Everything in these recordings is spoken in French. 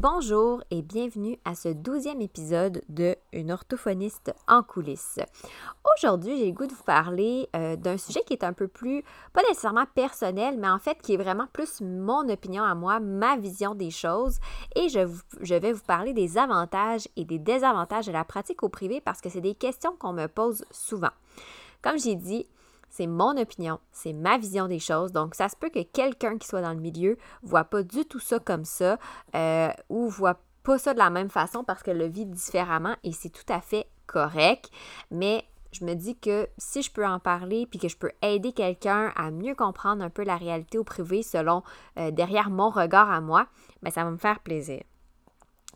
Bonjour et bienvenue à ce douzième épisode de Une orthophoniste en coulisses. Aujourd'hui, j'ai le goût de vous parler euh, d'un sujet qui est un peu plus, pas nécessairement personnel, mais en fait qui est vraiment plus mon opinion à moi, ma vision des choses. Et je, je vais vous parler des avantages et des désavantages de la pratique au privé parce que c'est des questions qu'on me pose souvent. Comme j'ai dit, c'est mon opinion, c'est ma vision des choses. Donc, ça se peut que quelqu'un qui soit dans le milieu voit pas du tout ça comme ça euh, ou voit pas ça de la même façon parce qu'elle le vit différemment et c'est tout à fait correct. Mais je me dis que si je peux en parler puis que je peux aider quelqu'un à mieux comprendre un peu la réalité au privé selon euh, derrière mon regard à moi, bien, ça va me faire plaisir.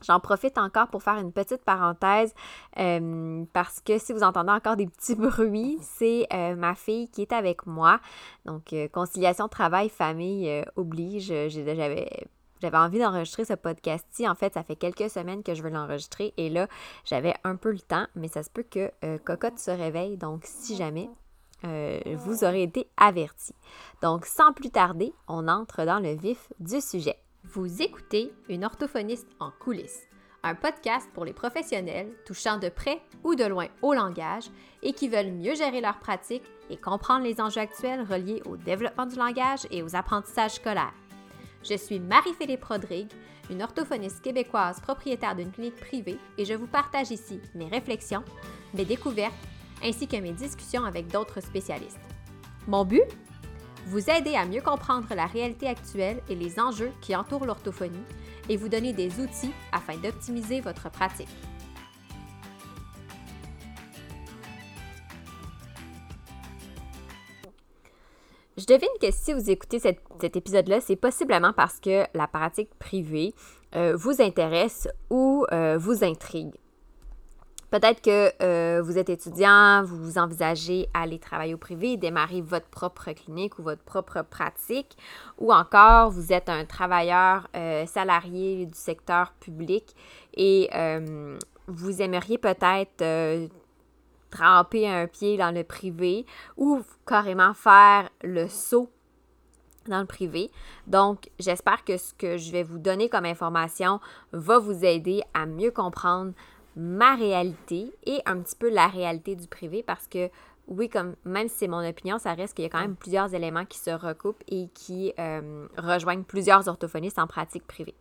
J'en profite encore pour faire une petite parenthèse euh, parce que si vous entendez encore des petits bruits, c'est euh, ma fille qui est avec moi. Donc, euh, conciliation travail-famille oblige. J'avais j'avais envie d'enregistrer ce podcast-ci. En fait, ça fait quelques semaines que je veux l'enregistrer et là, j'avais un peu le temps, mais ça se peut que Cocotte se réveille. Donc, si jamais, vous aurez été averti. Donc, sans plus tarder, on entre dans le vif du sujet. Vous écoutez Une orthophoniste en coulisses, un podcast pour les professionnels touchant de près ou de loin au langage et qui veulent mieux gérer leur pratique et comprendre les enjeux actuels reliés au développement du langage et aux apprentissages scolaires. Je suis Marie-Philippe Rodrigue, une orthophoniste québécoise propriétaire d'une clinique privée et je vous partage ici mes réflexions, mes découvertes ainsi que mes discussions avec d'autres spécialistes. Mon but? Vous aider à mieux comprendre la réalité actuelle et les enjeux qui entourent l'orthophonie et vous donner des outils afin d'optimiser votre pratique. Je devine que si vous écoutez cet épisode-là, c'est possiblement parce que la pratique privée euh, vous intéresse ou euh, vous intrigue. Peut-être que euh, vous êtes étudiant, vous envisagez aller travailler au privé, démarrer votre propre clinique ou votre propre pratique, ou encore vous êtes un travailleur euh, salarié du secteur public et euh, vous aimeriez peut-être tremper un pied dans le privé ou carrément faire le saut dans le privé. Donc, j'espère que ce que je vais vous donner comme information va vous aider à mieux comprendre ma réalité et un petit peu la réalité du privé parce que oui, comme même si c'est mon opinion, ça reste qu'il y a quand même plusieurs éléments qui se recoupent et qui euh, rejoignent plusieurs orthophonistes en pratique privée.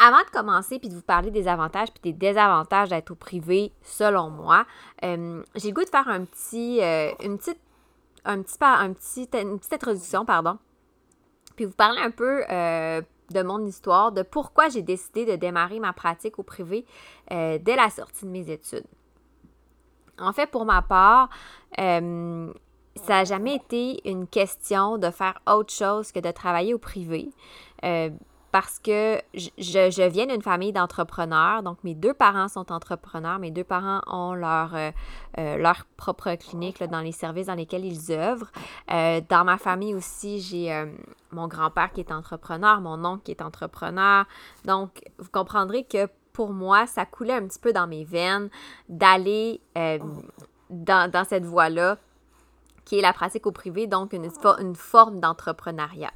Avant de commencer puis de vous parler des avantages puis des désavantages d'être au privé, selon moi, euh, j'ai le goût de faire un petit, euh, une petite, un petit, un petit, une petite introduction, pardon, puis vous parler un peu de mon histoire, de pourquoi j'ai décidé de démarrer ma pratique au privé euh, dès la sortie de mes études. En fait, pour ma part, euh, ça n'a jamais été une question de faire autre chose que de travailler au privé. Euh, parce que je, viens d'une famille d'entrepreneurs. Donc, mes deux parents sont entrepreneurs. Mes deux parents ont leur, euh, euh, leur propre clinique dans les services dans lesquels ils œuvrent. Euh, dans ma famille aussi, j'ai mon grand-père qui est entrepreneur, mon oncle qui est entrepreneur. Donc, vous comprendrez que pour moi, ça coulait un petit peu dans mes veines d'aller dans, dans, cette voie-là, qui est la pratique au privé, donc une forme d'entrepreneuriat.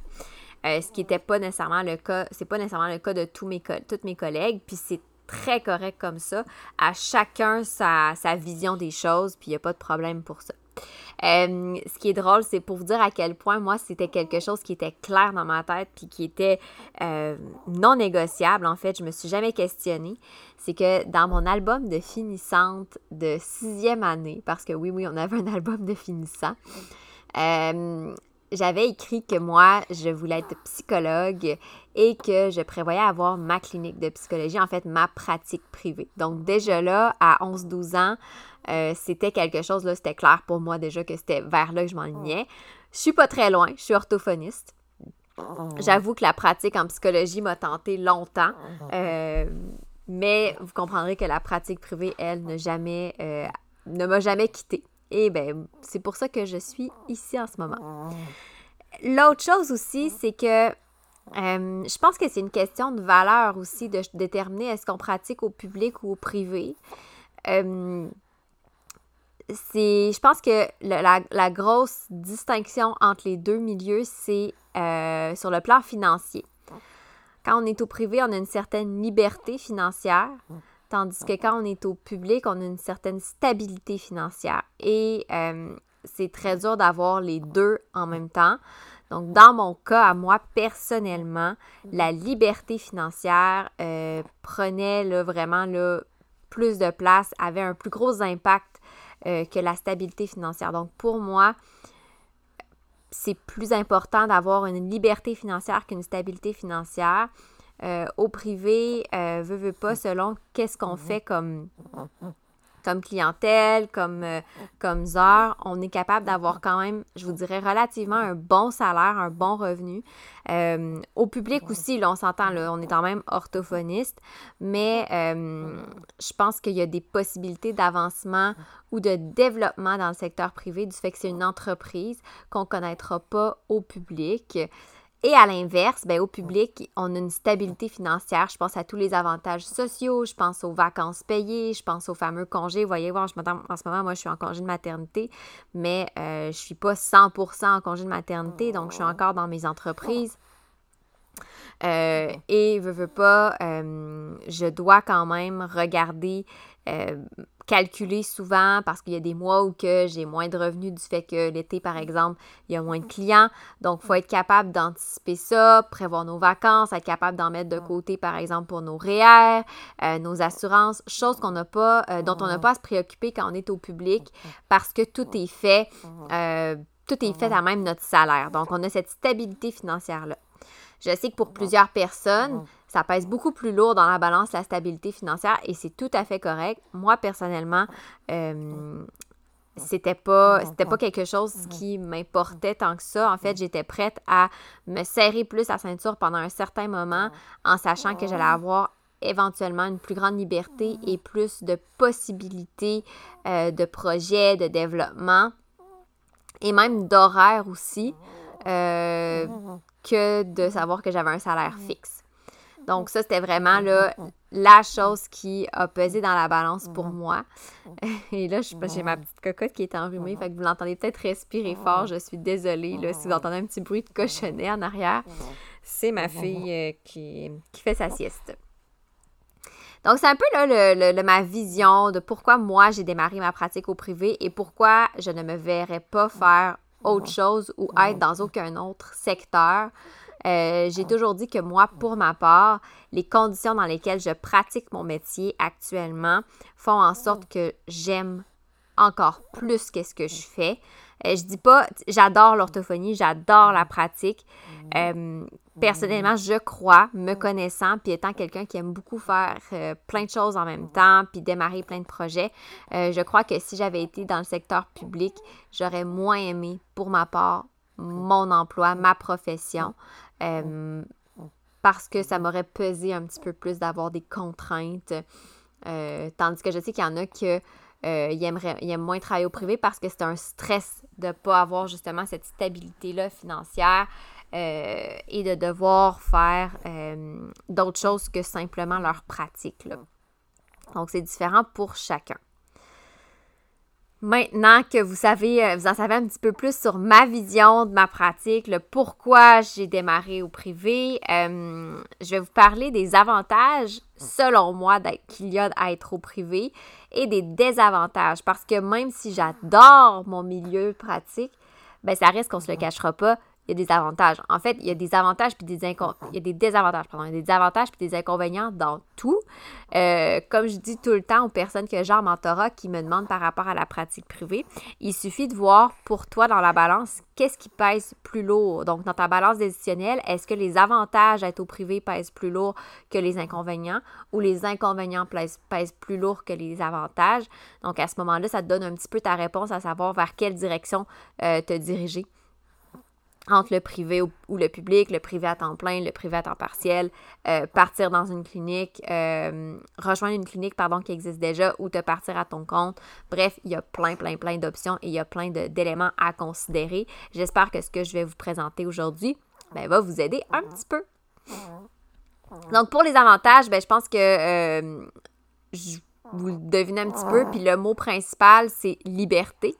Euh, ce qui n'était pas nécessairement le cas, c'est pas nécessairement le cas de tous mes, toutes mes collègues, puis c'est très correct comme ça. À chacun sa, vision des choses, puis il n'y a pas de problème pour ça. Euh, ce qui est drôle, c'est pour vous dire à quel point moi, c'était quelque chose qui était clair dans ma tête puis qui était euh, non négociable. En fait, je me suis jamais questionnée. C'est que dans mon album de finissante de sixième année, parce que oui, oui, on avait un album de finissant, j'avais écrit que moi, je voulais être psychologue et que je prévoyais avoir ma clinique de psychologie, en fait, ma pratique privée. Donc, déjà là, à 11-12 ans, euh, c'était quelque chose, là, c'était clair pour moi déjà que c'était vers là que je m'enlignais. Je suis pas très loin, je suis orthophoniste. J'avoue que la pratique en psychologie m'a tenté longtemps, euh, mais vous comprendrez que la pratique privée, elle, ne jamais, euh, ne m'a jamais quittée. Et ben, c'est pour ça que je suis ici en ce moment. L'autre chose aussi, c'est que euh, je pense que c'est une question de valeur aussi de déterminer est-ce qu'on pratique au public ou au privé. Euh, c'est, je pense que la, grosse distinction entre les deux milieux, c'est euh, sur le plan financier. Quand on est au privé, on a une certaine liberté financière, tandis que quand on est au public, on a une certaine stabilité financière. Et euh, c'est très dur d'avoir les deux en même temps. Donc, dans mon cas, à moi personnellement, la liberté financière euh, prenait là, vraiment là, plus de place, avait un plus gros impact euh, que la stabilité financière. Donc, pour moi, c'est plus important d'avoir une liberté financière qu'une stabilité financière. Euh, au privé, euh, veut, veut pas, selon qu'est-ce qu'on fait comme, comme clientèle, comme, euh, comme heures, on est capable d'avoir quand même, je vous dirais, relativement un bon salaire, un bon revenu. Euh, au public aussi, là, on s'entend, là, on est quand même orthophoniste, mais euh, je pense qu'il y a des possibilités d'avancement ou de développement dans le secteur privé du fait que c'est une entreprise qu'on ne connaîtra pas au public. Et à l'inverse, ben, au public, on a une stabilité financière. Je pense à tous les avantages sociaux, je pense aux vacances payées, je pense aux fameux congés. Vous voyez, en ce moment, moi, je suis en congé de maternité, mais euh, je ne suis pas 100% en congé de maternité, donc je suis encore dans mes entreprises. Euh, et veux, veux pas, euh, je dois quand même regarder calculer souvent parce qu'il y a des mois où que j'ai moins de revenus du fait que l'été, par exemple, il y a moins de clients. Donc, il faut être capable d'anticiper ça, prévoir nos vacances, être capable d'en mettre de côté, par exemple, pour nos REER, euh, nos assurances, choses qu'on n'a pas, euh, dont on n'a pas à se préoccuper quand on est au public parce que tout est fait. Euh, tout est fait à même notre salaire. Donc, on a cette stabilité financière-là. Je sais que pour plusieurs personnes, ça pèse beaucoup plus lourd dans la balance la stabilité financière et c'est tout à fait correct. Moi, personnellement, euh, c'était pas c'était pas quelque chose qui m'importait tant que ça. En fait, j'étais prête à me serrer plus la ceinture pendant un certain moment en sachant que j'allais avoir éventuellement une plus grande liberté et plus de possibilités euh, de projets, de développement et même d'horaire aussi euh, que de savoir que j'avais un salaire fixe. Donc, ça, c'était vraiment là, la chose qui a pesé dans la balance pour moi. Et là, j'ai ma petite cocotte qui est enrhumée, fait que vous l'entendez peut-être respirer fort. Je suis désolée là, si vous entendez un petit bruit de cochonnet en arrière. C'est ma fille euh, qui, qui, fait sa sieste. Donc, c'est un peu là, le, ma vision de pourquoi moi j'ai démarré ma pratique au privé et pourquoi je ne me verrais pas faire autre chose ou être dans aucun autre secteur. Euh, j'ai toujours dit que moi, pour ma part, les conditions dans lesquelles je pratique mon métier actuellement font en sorte que j'aime encore plus qu'est-ce que je fais. Euh, je dis pas, j'adore l'orthophonie, j'adore la pratique. Euh, personnellement, je crois, me connaissant, puis étant quelqu'un qui aime beaucoup faire plein de choses en même temps, puis démarrer plein de projets, je crois que si j'avais été dans le secteur public, j'aurais moins aimé, pour ma part, mon emploi, ma profession. Euh, parce que ça m'aurait pesé un petit peu plus d'avoir des contraintes. Euh, tandis que je sais qu'il y en a qui euh, aiment moins travailler au privé parce que c'est un stress de ne pas avoir justement cette stabilité-là financière et de devoir faire d'autres choses que simplement leur pratique. Donc, c'est différent pour chacun. Maintenant que vous savez, euh, vous en savez un petit peu plus sur ma vision de ma pratique, le pourquoi j'ai démarré au privé, euh, je vais vous parler des avantages, selon moi, qu'il y a à être au privé et des désavantages. Parce que même si j'adore mon milieu pratique, ben ça reste qu'on se le cachera pas, il y a des avantages. En fait, il y a des avantages puis des il y a des désavantages, pardon. Il y a des avantages puis des inconvénients dans tout. Euh, comme je dis tout le temps aux personnes que j'ai en mentorat qui me demandent par rapport à la pratique privée, il suffit de voir pour toi dans la balance qu'est-ce qui pèse plus lourd? Donc, dans ta balance décisionnelle, est-ce que les avantages d'être au privé pèsent plus lourd que les inconvénients ou les inconvénients pèsent, plus lourd que les avantages? Donc, à ce moment-là, ça te donne un petit peu ta réponse à savoir vers quelle direction euh, te diriger entre le privé ou, le public, le privé à temps plein, le privé à temps partiel, euh, partir dans une clinique, euh, rejoindre une clinique pardon, qui existe déjà ou te partir à ton compte. Bref, il y a plein, plein, plein d'options et il y a plein d'éléments à considérer. J'espère que ce que je vais vous présenter aujourd'hui ben, va vous aider un petit peu. Donc, pour les avantages, ben, je pense que euh, vous le devinez un petit peu, puis le mot principal, c'est liberté,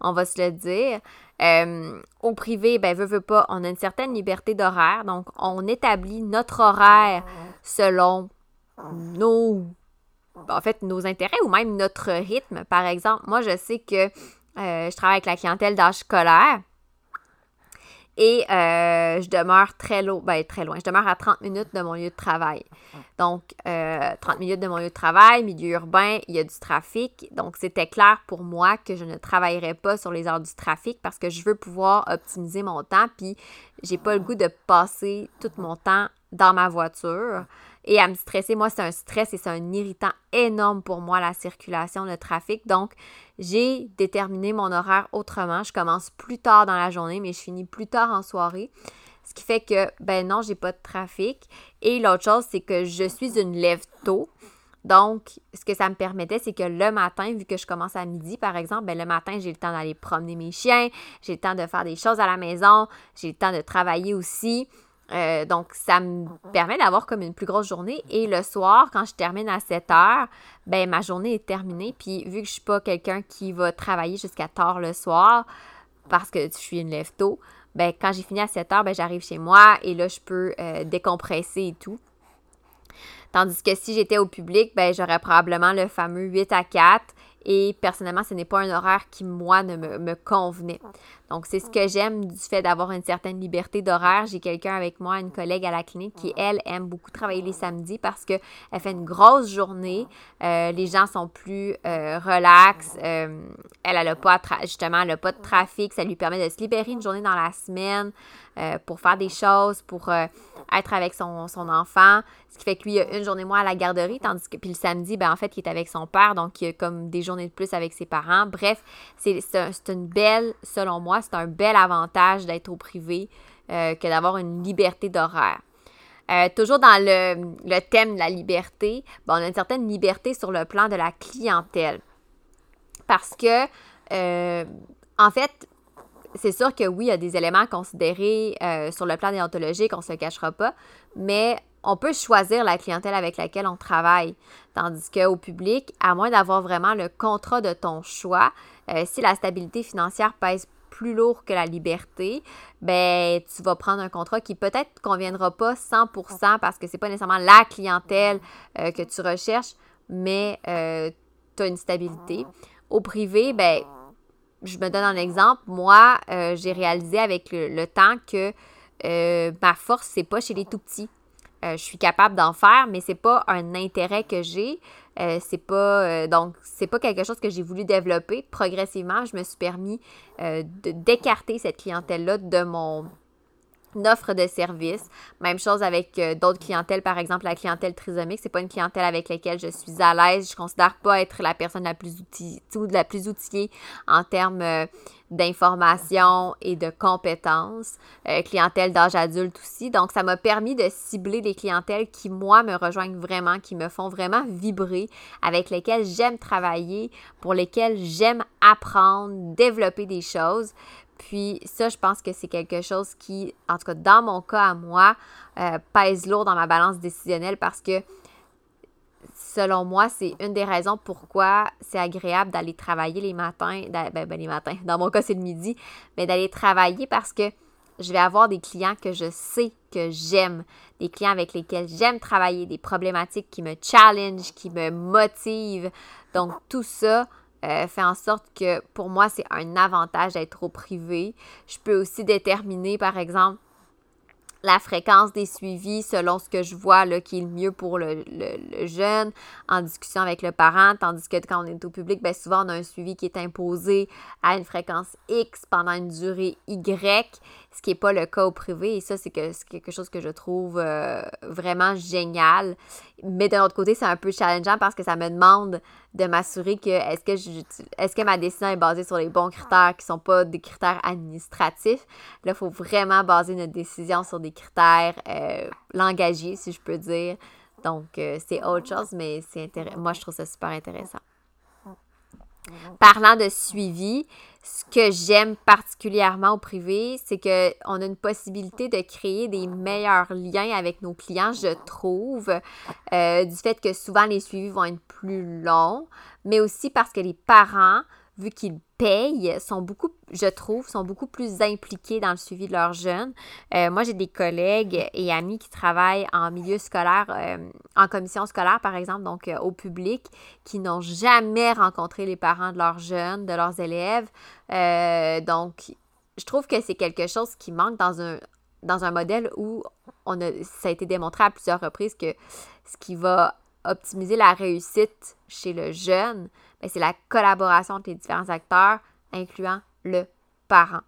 on va se le dire. Euh, au privé, ben, veut, pas, on a une certaine liberté d'horaire. Donc, on établit notre horaire selon nos, en fait, nos intérêts ou même notre rythme. Par exemple, moi, je sais que euh, je travaille avec la clientèle d'âge scolaire. Et euh, je demeure très, loin, ben, très loin. Je demeure à 30 minutes de mon lieu de travail. Donc, 30 euh, minutes de mon lieu de travail, milieu urbain, il y a du trafic. Donc, c'était clair pour moi que je ne travaillerais pas sur les heures du trafic parce que je veux pouvoir optimiser mon temps. Puis, j'ai pas le goût de passer tout mon temps dans ma voiture et à me stresser. Moi, c'est un stress et c'est un irritant énorme pour moi, la circulation, le trafic. Donc, j'ai déterminé mon horaire autrement. Je commence plus tard dans la journée, mais je finis plus tard en soirée. Ce qui fait que, ben non, j'ai pas de trafic. Et l'autre chose, c'est que je suis une lève tôt. Donc, ce que ça me permettait, c'est que le matin, vu que je commence à midi, par exemple, ben le matin, j'ai le temps d'aller promener mes chiens, j'ai le temps de faire des choses à la maison, j'ai le temps de travailler aussi. Euh, donc, ça me permet d'avoir comme une plus grosse journée. Et le soir, quand je termine à 7 heures, ben ma journée est terminée. Puis, vu que je suis pas quelqu'un qui va travailler jusqu'à tard le soir, parce que je suis une lève tôt, ben quand j'ai fini à 7 heures, ben j'arrive chez moi et là, je peux euh, décompresser et tout. Tandis que si j'étais au public, ben j'aurais probablement le fameux 8 à 4 et personnellement, ce n'est pas un horaire qui, moi, ne me, convenait. Donc, c'est ce que j'aime du fait d'avoir une certaine liberté d'horaire. J'ai quelqu'un avec moi, une collègue à la clinique, qui, elle, aime beaucoup travailler les samedis parce qu'elle fait une grosse journée. Euh, les gens sont plus euh, relax. Euh, elle, n'a pas, justement, elle n'a pas de trafic. Ça lui permet de se libérer une journée dans la semaine pour faire des choses, pour être avec son, son enfant. Ce qui fait que lui, il a une journée moins à la garderie, tandis que puis le samedi, ben, en fait, il est avec son père, donc il a comme des journées de plus avec ses parents. Bref, c'est une belle, selon moi, c'est un bel avantage d'être au privé euh, que d'avoir une liberté d'horaire. Euh, toujours dans le, thème de la liberté, on a une certaine liberté sur le plan de la clientèle. Parce que, euh, en fait, c'est sûr que oui, il y a des éléments à considérer sur le plan déontologique, on ne se cachera pas, mais on peut choisir la clientèle avec laquelle on travaille. Tandis qu'au public, à moins d'avoir vraiment le contrat de ton choix, si la stabilité financière pèse plus lourd que la liberté, ben tu vas prendre un contrat qui peut-être conviendra pas 100% parce que c'est pas nécessairement la clientèle euh, que tu recherches, mais euh, tu as une stabilité. Au privé, ben je me donne un exemple. Moi, j'ai réalisé avec le, le temps que ma force, c'est pas chez les tout petits. Euh, je suis capable d'en faire, mais c'est pas un intérêt que j'ai. Euh, c'est pas euh, donc c'est pas quelque chose que j'ai voulu développer. Progressivement, je me suis permis d'écarter cette clientèle-là de mon offre de service. Même chose avec d'autres clientèles, par exemple la clientèle trisomique, c'est pas une clientèle avec laquelle je suis à l'aise. Je considère pas être la personne la plus outillée, la plus outillée en termes d'informations et de compétences, euh, clientèle d'âge adulte aussi. Donc, ça m'a permis de cibler des clientèles qui, moi, me rejoignent vraiment, qui me font vraiment vibrer, avec lesquelles j'aime travailler, pour lesquelles j'aime apprendre, développer des choses. Puis ça, je pense que c'est quelque chose qui, en tout cas dans mon cas à moi, euh, pèse lourd dans ma balance décisionnelle parce que selon moi, c'est une des raisons pourquoi c'est agréable d'aller travailler les matins. Ben, ben, les matins, dans mon cas, c'est le midi, mais d'aller travailler parce que je vais avoir des clients que je sais que j'aime, des clients avec lesquels j'aime travailler, des problématiques qui me challenge, qui me motivent. Donc, tout ça euh, fait en sorte que pour moi, c'est un avantage d'être au privé. Je peux aussi déterminer, par exemple, la fréquence des suivis selon ce que je vois là, qui est le mieux pour le, jeune, en discussion avec le parent, tandis que quand on est au public, bien souvent on a un suivi qui est imposé à une fréquence X pendant une durée Y, ce qui n'est pas le cas au privé. Et ça, c'est quelque chose que je trouve euh, vraiment génial. Mais de l'autre côté, c'est un peu challengeant parce que ça me demande de m'assurer que est-ce que, est-ce que ma décision est basée sur les bons critères qui ne sont pas des critères administratifs? Là, il faut vraiment baser notre décision sur des critères euh, langagiers, si je peux dire. Donc, euh, c'est autre chose, mais moi, je trouve ça super intéressant. Parlant de suivi, ce que j'aime particulièrement au privé, c'est qu'on a une possibilité de créer des meilleurs liens avec nos clients, je trouve, euh, du fait que souvent les suivis vont être plus longs, mais aussi parce que les parents, vu qu'ils payent, sont beaucoup, je trouve, sont beaucoup plus impliqués dans le suivi de leurs jeunes. Euh, moi, j'ai des collègues et amis qui travaillent en milieu scolaire, euh, en commission scolaire, par exemple, donc au public, qui n'ont jamais rencontré les parents de leurs jeunes, de leurs élèves. donc, je trouve que c'est quelque chose qui manque dans un, dans un modèle où on a, ça a été démontré à plusieurs reprises que ce qui va optimiser la réussite chez le jeune, c'est la collaboration entre les différents acteurs, incluant le parent.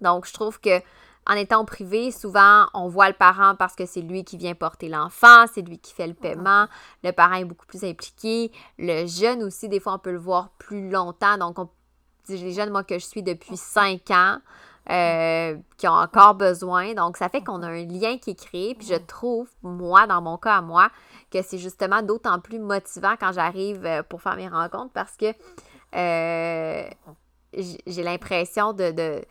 Donc, je trouve que en étant privé, souvent, on voit le parent parce que c'est lui qui vient porter l'enfant, c'est lui qui fait le paiement. Le parent est beaucoup plus impliqué. Le jeune aussi, des fois, on peut le voir plus longtemps. Donc, on, les jeunes, moi, que je suis depuis cinq ans, euh, qui ont encore besoin. Donc, ça fait qu'on a un lien qui est créé. Puis, je trouve, moi, dans mon cas à moi, que c'est justement d'autant plus motivant quand j'arrive euh, pour faire mes rencontres parce que euh, j'ai l'impression de,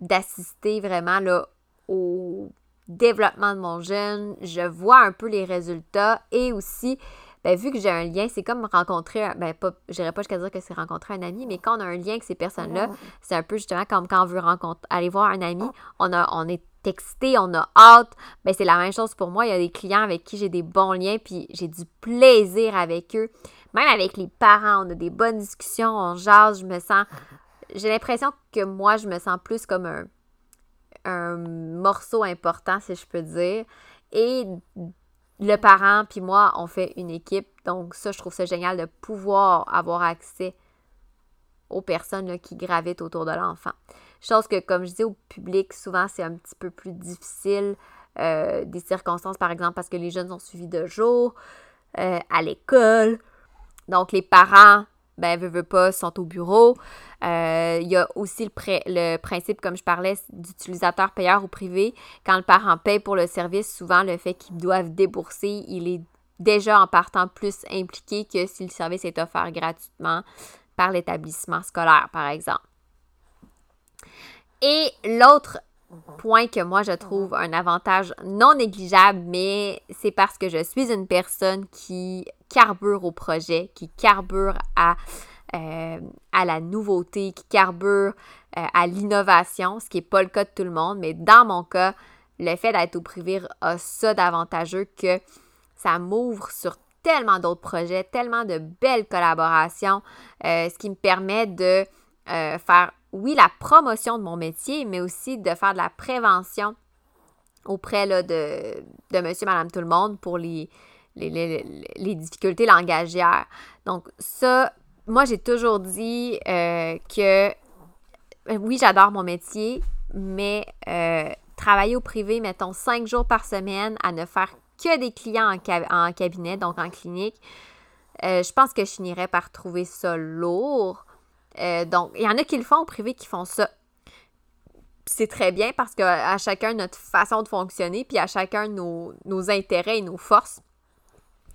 d'assister vraiment là, au développement de mon jeune. Je vois un peu les résultats et aussi ben, vu que j'ai un lien, c'est comme rencontrer, ben, pas, je dirais pas jusqu'à dire que c'est rencontrer un ami, mais quand on a un lien avec ces personnes-là, c'est un peu justement comme quand on veut rencontrer, aller voir un ami, on, a, on est texté, on a hâte. Ben, c'est la même chose pour moi. Il y a des clients avec qui j'ai des bons liens, puis j'ai du plaisir avec eux. Même avec les parents, on a des bonnes discussions, on jase, je me sens. J'ai l'impression que moi, je me sens plus comme un, un morceau important, si je peux dire. Et le parent puis moi, on fait une équipe. Donc ça, je trouve ça génial de pouvoir avoir accès aux personnes qui gravitent autour de l'enfant. Chose que, comme je dis au public, souvent c'est un petit peu plus difficile. Euh, des circonstances, par exemple, parce que les jeunes sont suivis de jour, euh, à l'école. Donc les parents ben, veut, veut pas, sont au bureau. Euh, il y a aussi le, le, principe, comme je parlais, d'utilisateur payeur ou privé. Quand le parent paye pour le service, souvent le fait qu'ils doivent débourser, il est déjà en partant plus impliqué que si le service est offert gratuitement par l'établissement scolaire, par exemple. Et l'autre point que moi je trouve un avantage non négligeable, mais c'est parce que je suis une personne qui carbure au projet, qui carbure à, euh, à la nouveauté, qui carbure euh, à l'innovation, ce qui n'est pas le cas de tout le monde, mais dans mon cas, le fait d'être au privé a ça d'avantageux que ça m'ouvre sur tellement d'autres projets, tellement de belles collaborations, euh, ce qui me permet de faire oui, la promotion de mon métier, mais aussi de faire de la prévention auprès là, de, de monsieur, madame, tout le monde pour les, les, difficultés langagières. Donc, ça, moi, j'ai toujours dit euh, que euh, oui, j'adore mon métier, mais euh, travailler au privé, mettons, cinq jours par semaine à ne faire que des clients en, cabinet, donc en clinique, je pense que je finirais par trouver ça lourd. Donc, il y en a qui le font au privé qui font ça. C'est très bien parce qu'à chacun notre façon de fonctionner, puis à chacun nos, nos intérêts et nos forces.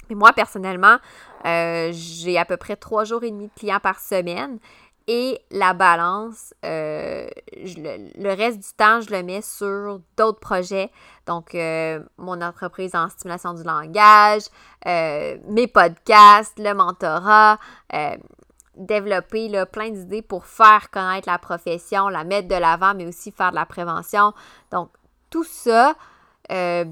Mais moi, personnellement, euh, j'ai à peu près trois jours et demi de clients par semaine. Et la balance, euh, le, reste du temps, je le mets sur d'autres projets. Donc, mon entreprise en stimulation du langage, mes podcasts, le mentorat développer plein d'idées pour faire connaître la profession, la mettre de l'avant, mais aussi faire de la prévention. Donc, tout ça, euh,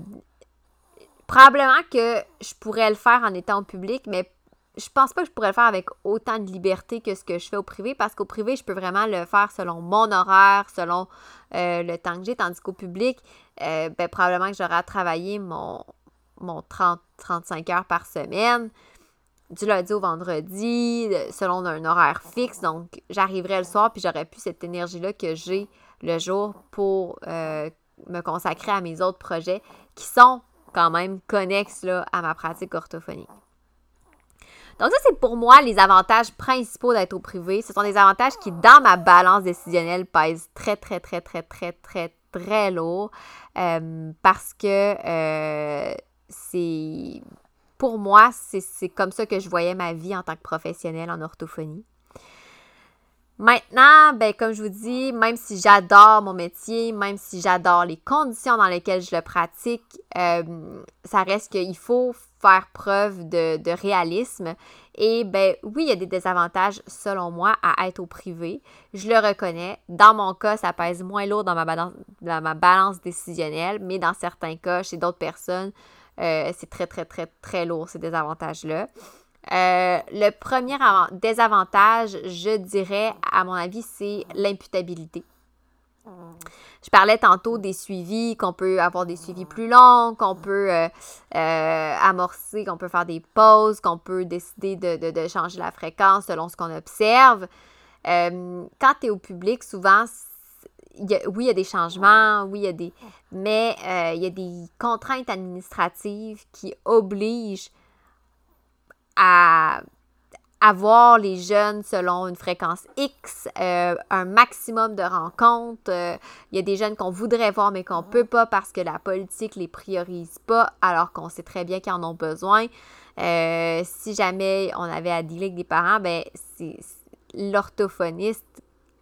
probablement que je pourrais le faire en étant au public, mais je pense pas que je pourrais le faire avec autant de liberté que ce que je fais au privé, parce qu'au privé, je peux vraiment le faire selon mon horaire, selon euh, le temps que j'ai, tandis qu'au public, euh, ben, probablement que j'aurai à travailler mon, mon 30-35 heures par semaine du lundi au vendredi, selon un horaire fixe. Donc, j'arriverai le soir, puis j'aurais plus cette énergie-là que j'ai le jour pour euh, me consacrer à mes autres projets qui sont quand même connexes là, à ma pratique orthophonique. Donc, ça, c'est pour moi les avantages principaux d'être au privé. Ce sont des avantages qui, dans ma balance décisionnelle, pèsent très, très, très, très, très, très, très lourd euh, parce que euh, c'est pour moi, c'est comme ça que je voyais ma vie en tant que professionnelle en orthophonie. Maintenant, ben, comme je vous dis, même si j'adore mon métier, même si j'adore les conditions dans lesquelles je le pratique, euh, ça reste qu'il faut faire preuve de, réalisme. Et ben oui, il y a des désavantages, selon moi, à être au privé. Je le reconnais. Dans mon cas, ça pèse moins lourd dans ma balance, dans ma balance décisionnelle, mais dans certains cas, chez d'autres personnes, euh, c'est très, très, très, très lourd, ces désavantages-là. Euh, le premier désavantage, je dirais, à mon avis, c'est l'imputabilité. Je parlais tantôt des suivis, qu'on peut avoir des suivis plus longs, qu'on peut euh, euh, amorcer, qu'on peut faire des pauses, qu'on peut décider de, changer la fréquence selon ce qu'on observe. quand tu es au public, souvent, oui, il y a des changements, oui, il y a des. Mais il y a des contraintes administratives qui obligent à avoir les jeunes selon une fréquence X, euh, un maximum de rencontres. Euh, il y a des jeunes qu'on voudrait voir mais qu'on ne peut pas parce que la politique les priorise pas alors qu'on sait très bien qu'ils en ont besoin. Euh, si jamais on avait à dealer avec des parents, ben c'est l'orthophoniste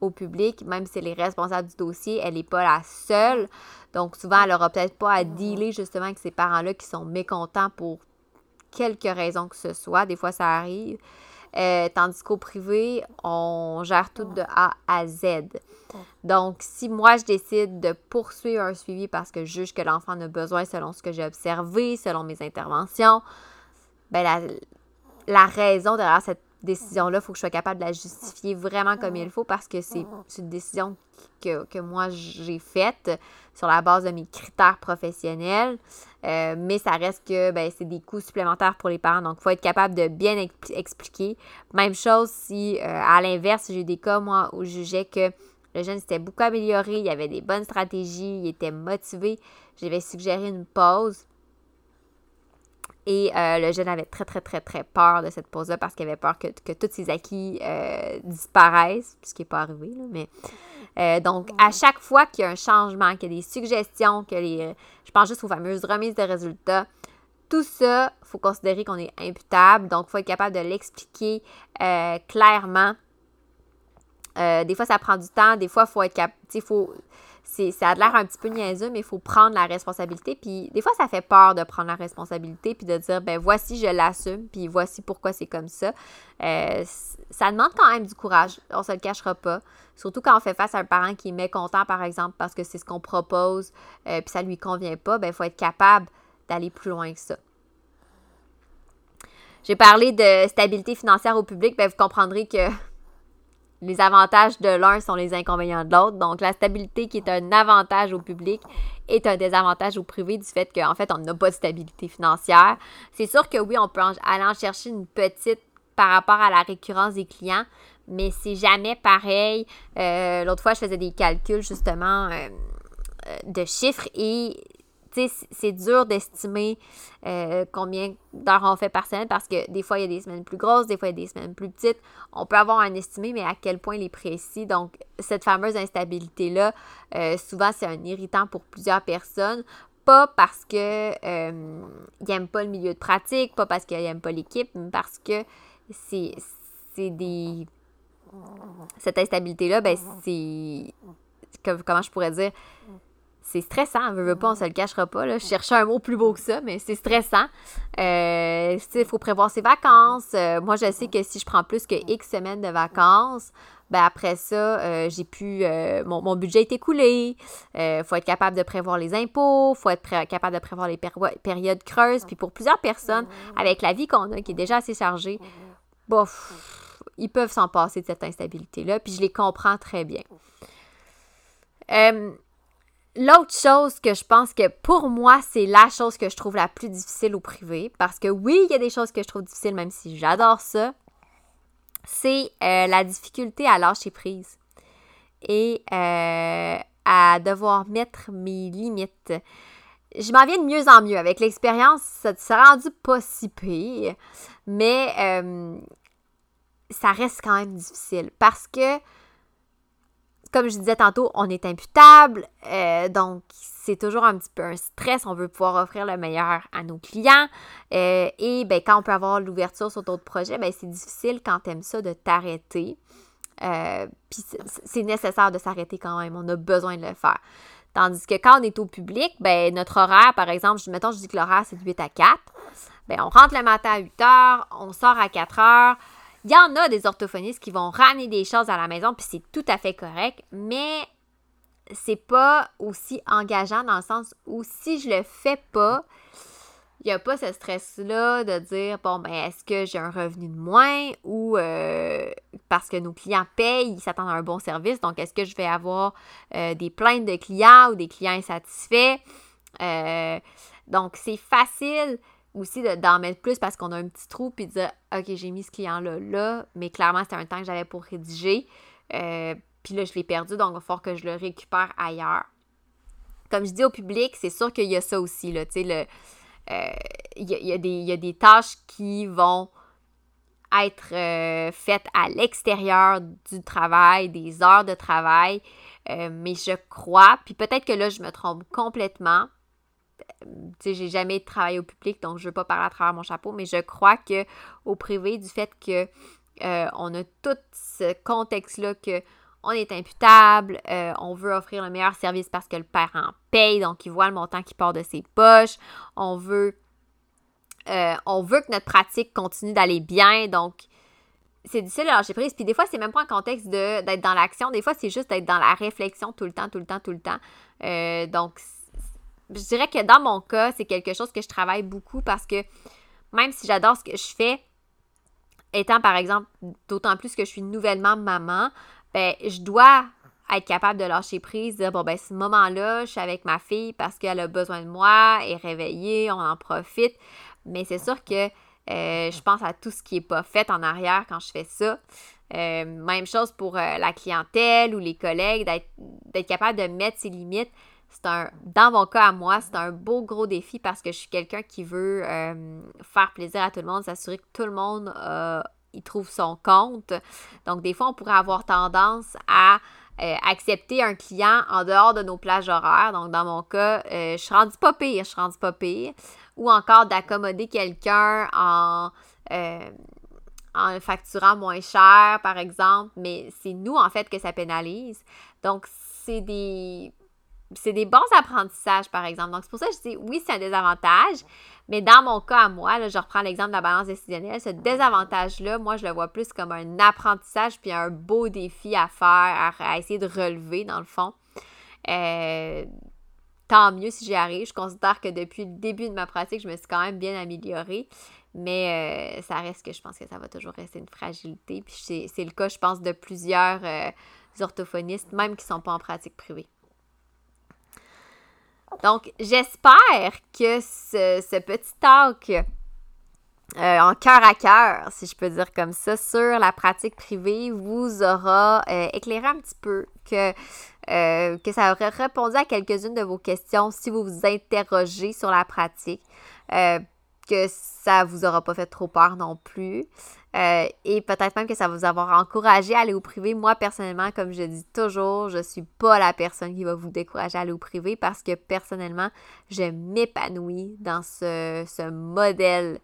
au public, même si elle est responsable du dossier, elle n'est pas la seule. Donc souvent, elle n'aura peut-être pas à dealer justement avec ces parents-là qui sont mécontents pour quelque raison que ce soit. Des fois, ça arrive. Euh, tandis qu'au privé, on gère tout de A à Z. Donc, si moi, je décide de poursuivre un suivi parce que je juge que l'enfant a besoin selon ce que j'ai observé, selon mes interventions, ben la, la raison derrière cette décision-là, il faut que je sois capable de la justifier vraiment comme il faut parce que c'est une décision que, que moi j'ai faite sur la base de mes critères professionnels. Euh, mais ça reste que ben, c'est des coûts supplémentaires pour les parents. Donc, il faut être capable de bien expliquer. Même chose si, euh, à l'inverse, j'ai des cas, moi, où je jugeais que le jeune s'était beaucoup amélioré, il avait des bonnes stratégies, il était motivé. J'avais suggéré une pause. Et euh, le jeune avait très, très, très, très peur de cette pause-là parce qu'il avait peur que, que tous ses acquis disparaissent, ce qui n'est pas arrivé, là, mais euh, donc, à chaque fois qu'il y a un changement, qu'il y a des suggestions, que les, je pense juste aux fameuses remises de résultats, tout ça, il faut considérer qu'on est imputable. Donc, il faut être capable de l'expliquer euh, clairement. Euh, des fois, ça prend du temps. Des fois, il faut être capable. Ça a l'air un petit peu niaiseux, mais il faut prendre la responsabilité. Puis des fois, ça fait peur de prendre la responsabilité puis de dire, ben voici, je l'assume, puis voici pourquoi c'est comme ça. Euh, ça demande quand même du courage, on se le cachera pas. Surtout quand on fait face à un parent qui est mécontent, par exemple, parce que c'est ce qu'on propose, euh, puis ça lui convient pas, ben il faut être capable d'aller plus loin que ça. J'ai parlé de stabilité financière au public, ben vous comprendrez que les avantages de l'un sont les inconvénients de l'autre. Donc, la stabilité qui est un avantage au public est un désavantage au privé du fait qu'en fait, on n'a pas de stabilité financière. C'est sûr que oui, on peut aller en chercher une petite par rapport à la récurrence des clients, mais c'est jamais pareil. Euh, l'autre fois, je faisais des calculs justement euh, euh, de chiffres et c'est dur d'estimer euh, combien d'heures on fait par semaine parce que des fois, il y a des semaines plus grosses, des fois, il y a des semaines plus petites. On peut avoir un estimé, mais à quel point il est précis. Donc, cette fameuse instabilité-là, euh, souvent, c'est un irritant pour plusieurs personnes. Pas parce que euh, n'aiment pas le milieu de pratique, pas parce qu'ils n'aiment pas l'équipe, mais parce que c'est des. Cette instabilité-là, ben, c'est. Comment je pourrais dire? C'est stressant. Veut, veut pas, on se le cachera pas. Là. Je cherchais un mot plus beau que ça, mais c'est stressant. Euh, il faut prévoir ses vacances. Euh, moi, je sais que si je prends plus que X semaines de vacances, ben après ça, euh, j'ai pu. mon, budget est écoulé. Il faut être capable de prévoir les impôts. Il faut être capable de prévoir les périodes creuses. Puis pour plusieurs personnes, avec la vie qu'on a, qui est déjà assez chargée, bof, ils peuvent s'en passer de cette instabilité-là. Puis je les comprends très bien. L'autre chose que je pense que pour moi, c'est la chose que je trouve la plus difficile au privé, parce que oui, il y a des choses que je trouve difficiles, même si j'adore ça, c'est euh, la difficulté à lâcher prise et euh, à devoir mettre mes limites. Je m'en viens de mieux en mieux. Avec l'expérience, ça s'est rendu pas si pire, mais euh, ça reste quand même difficile parce que comme je disais tantôt, on est imputable, euh, donc c'est toujours un petit peu un stress. On veut pouvoir offrir le meilleur à nos clients. Euh, et ben, quand on peut avoir l'ouverture sur d'autres projets, ben, c'est difficile quand tu aimes ça de t'arrêter. Euh, puis c'est nécessaire de s'arrêter quand même. On a besoin de le faire. Tandis que quand on est au public, ben notre horaire, par exemple, mettons, je dis que l'horaire, c'est de 8 à 4. Ben, on rentre le matin à 8 heures, on sort à 4 heures. Il y en a des orthophonistes qui vont ramener des choses à la maison, puis c'est tout à fait correct, mais c'est pas aussi engageant dans le sens où si je le fais pas, il n'y a pas ce stress-là de dire, bon, ben, est-ce que j'ai un revenu de moins ou euh, parce que nos clients payent, ils s'attendent à un bon service, donc est-ce que je vais avoir euh, des plaintes de clients ou des clients insatisfaits? Euh, donc, c'est facile aussi d'en mettre plus parce qu'on a un petit trou puis de dire, OK, j'ai mis ce client-là là, mais clairement, c'était un temps que j'avais pour rédiger. puis là, je l'ai perdu, donc il va falloir que je le récupère ailleurs. Comme je dis au public, c'est sûr qu'il y a ça aussi, tu sais, le il euh, y, a, des tâches qui vont être euh, faites à l'extérieur du travail, des heures de travail. Euh, mais je crois, puis peut-être que là, je me trompe complètement. Sais, j'ai jamais travaillé au public, donc je ne veux pas parler à travers mon chapeau, mais je crois que au privé, du fait que on a tout ce contexte-là que on est imputable, euh, on veut offrir le meilleur service parce que le parent paye, donc il voit le montant qui part de ses poches. On veut, euh, on veut que notre pratique continue d'aller bien, donc c'est difficile de lâcher prise. Puis des fois, c'est même pas un contexte d'être dans l'action, des fois, c'est juste d'être dans la réflexion tout le temps, tout le temps, tout le temps. Euh, donc, je dirais que dans mon cas, c'est quelque chose que je travaille beaucoup parce que même si j'adore ce que je fais, étant par exemple, d'autant plus que je suis nouvellement maman, ben, je dois être capable de lâcher prise, dire, bon, ben, ce moment-là, je suis avec ma fille parce qu'elle a besoin de moi, elle est réveillée, on en profite. Mais c'est sûr que euh, je pense à tout ce qui n'est pas fait en arrière quand je fais ça. Euh, même chose pour euh, la clientèle ou les collègues, d'être capable de mettre ses limites. Un, dans mon cas à moi, c'est un beau gros défi parce que je suis quelqu'un qui veut faire plaisir à tout le monde, s'assurer que tout le monde il trouve son compte. Donc, des fois, on pourrait avoir tendance à euh, accepter un client en dehors de nos plages horaires. Donc, dans mon cas, euh, je suis rendue pas pire, je suis rendue pas pire. Ou encore d'accommoder quelqu'un en, euh, en facturant moins cher, par exemple. Mais c'est nous, en fait, que ça pénalise. Donc, c'est des c'est des bons apprentissages, par exemple. Donc, c'est pour ça que je dis oui, c'est un désavantage, mais dans mon cas à moi, là, je reprends l'exemple de la balance décisionnelle, ce désavantage-là, moi, je le vois plus comme un apprentissage puis un beau défi à faire, à, essayer de relever, dans le fond. Euh, tant mieux si j'y arrive. Je considère que depuis le début de ma pratique, je me suis quand même bien améliorée. Mais euh, ça reste que je pense que ça va toujours rester une fragilité. Puis c'est le cas, je pense, de plusieurs euh, orthophonistes, même qui ne sont pas en pratique privée. Donc, j'espère que ce, petit talk euh, en cœur à cœur, si je peux dire comme ça, sur la pratique privée vous aura euh, éclairé un petit peu, que, euh, que ça aurait répondu à quelques-unes de vos questions si vous vous interrogez sur la pratique que ça vous aura pas fait trop peur non plus. Euh, et peut-être même que ça va vous avoir encouragé à aller au privé. Moi, personnellement, comme je dis toujours, je suis pas la personne qui va vous décourager à aller au privé parce que personnellement, je m'épanouis dans ce, ce modèle.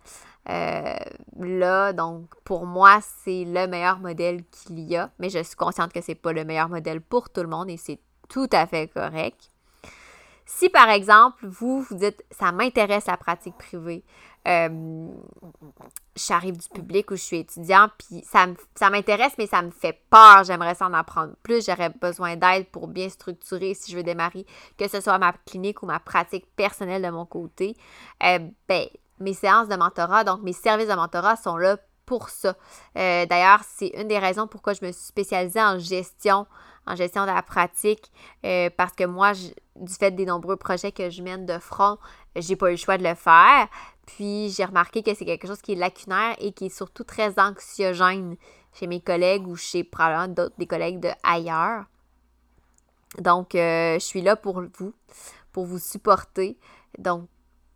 Euh, là, donc pour moi, c'est le meilleur modèle qu'il y a, mais je suis consciente que c'est pas le meilleur modèle pour tout le monde et c'est tout à fait correct. Si par exemple, vous vous dites ça m'intéresse la pratique privée, euh, j'arrive du public où je suis étudiant, puis ça, ça m'intéresse, mais ça me fait peur. J'aimerais s'en apprendre plus. J'aurais besoin d'aide pour bien structurer si je veux démarrer, que ce soit ma clinique ou ma pratique personnelle de mon côté. Euh, ben, mes séances de mentorat, donc mes services de mentorat sont là pour ça. Euh, d'ailleurs, c'est une des raisons pourquoi je me suis spécialisée en gestion en gestion de la pratique parce que moi, du fait des nombreux projets que je mène de front, j'ai pas eu le choix de le faire. Puis j'ai remarqué que c'est quelque chose qui est lacunaire et qui est surtout très anxiogène chez mes collègues ou chez probablement d'autres des collègues de ailleurs. Donc, euh, je suis là pour vous, pour vous supporter. Donc,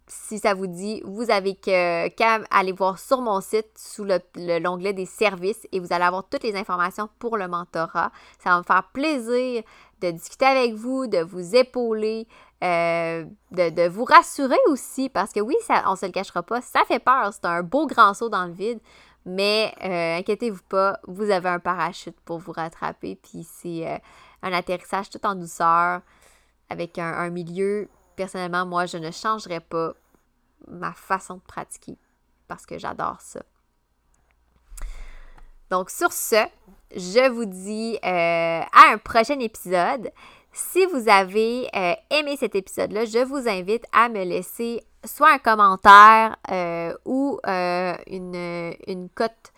si ça vous dit, vous avez qu'à aller voir sur mon site sous l'onglet des services et vous allez avoir toutes les informations pour le mentorat. Ça va me faire plaisir de discuter avec vous, de vous épauler, euh, de, vous rassurer aussi parce que oui, on ne se le cachera pas, ça fait peur. C'est un beau grand saut dans le vide. Mais euh, inquiétez-vous pas, vous avez un parachute pour vous rattraper. Puis c'est euh, un atterrissage tout en douceur avec un, milieu. Personnellement, moi, je ne changerais pas ma façon de pratiquer parce que j'adore ça. Donc sur ce, je vous dis euh, à un prochain épisode. Si vous avez aimé cet épisode-là, je vous invite à me laisser soit un commentaire euh, ou euh, une, une cote,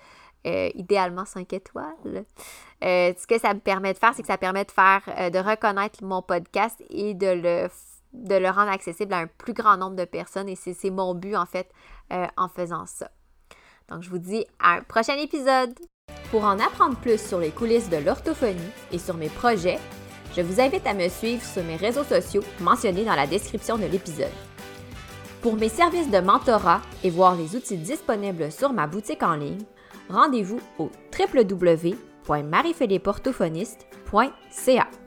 euh, idéalement 5 étoiles. ce que ça me permet de faire, c'est que ça permet de faire, de reconnaître mon podcast et de le, de le rendre accessible à un plus grand nombre de personnes. Et c'est mon but, en fait, en faisant ça. Donc, je vous dis à un prochain épisode. Pour en apprendre plus sur les coulisses de l'orthophonie et sur mes projets, je vous invite à me suivre sur mes réseaux sociaux mentionnés dans la description de l'épisode. Pour mes services de mentorat et voir les outils disponibles sur ma boutique en ligne, rendez-vous au www.mariephilippeorthophoniste.ca.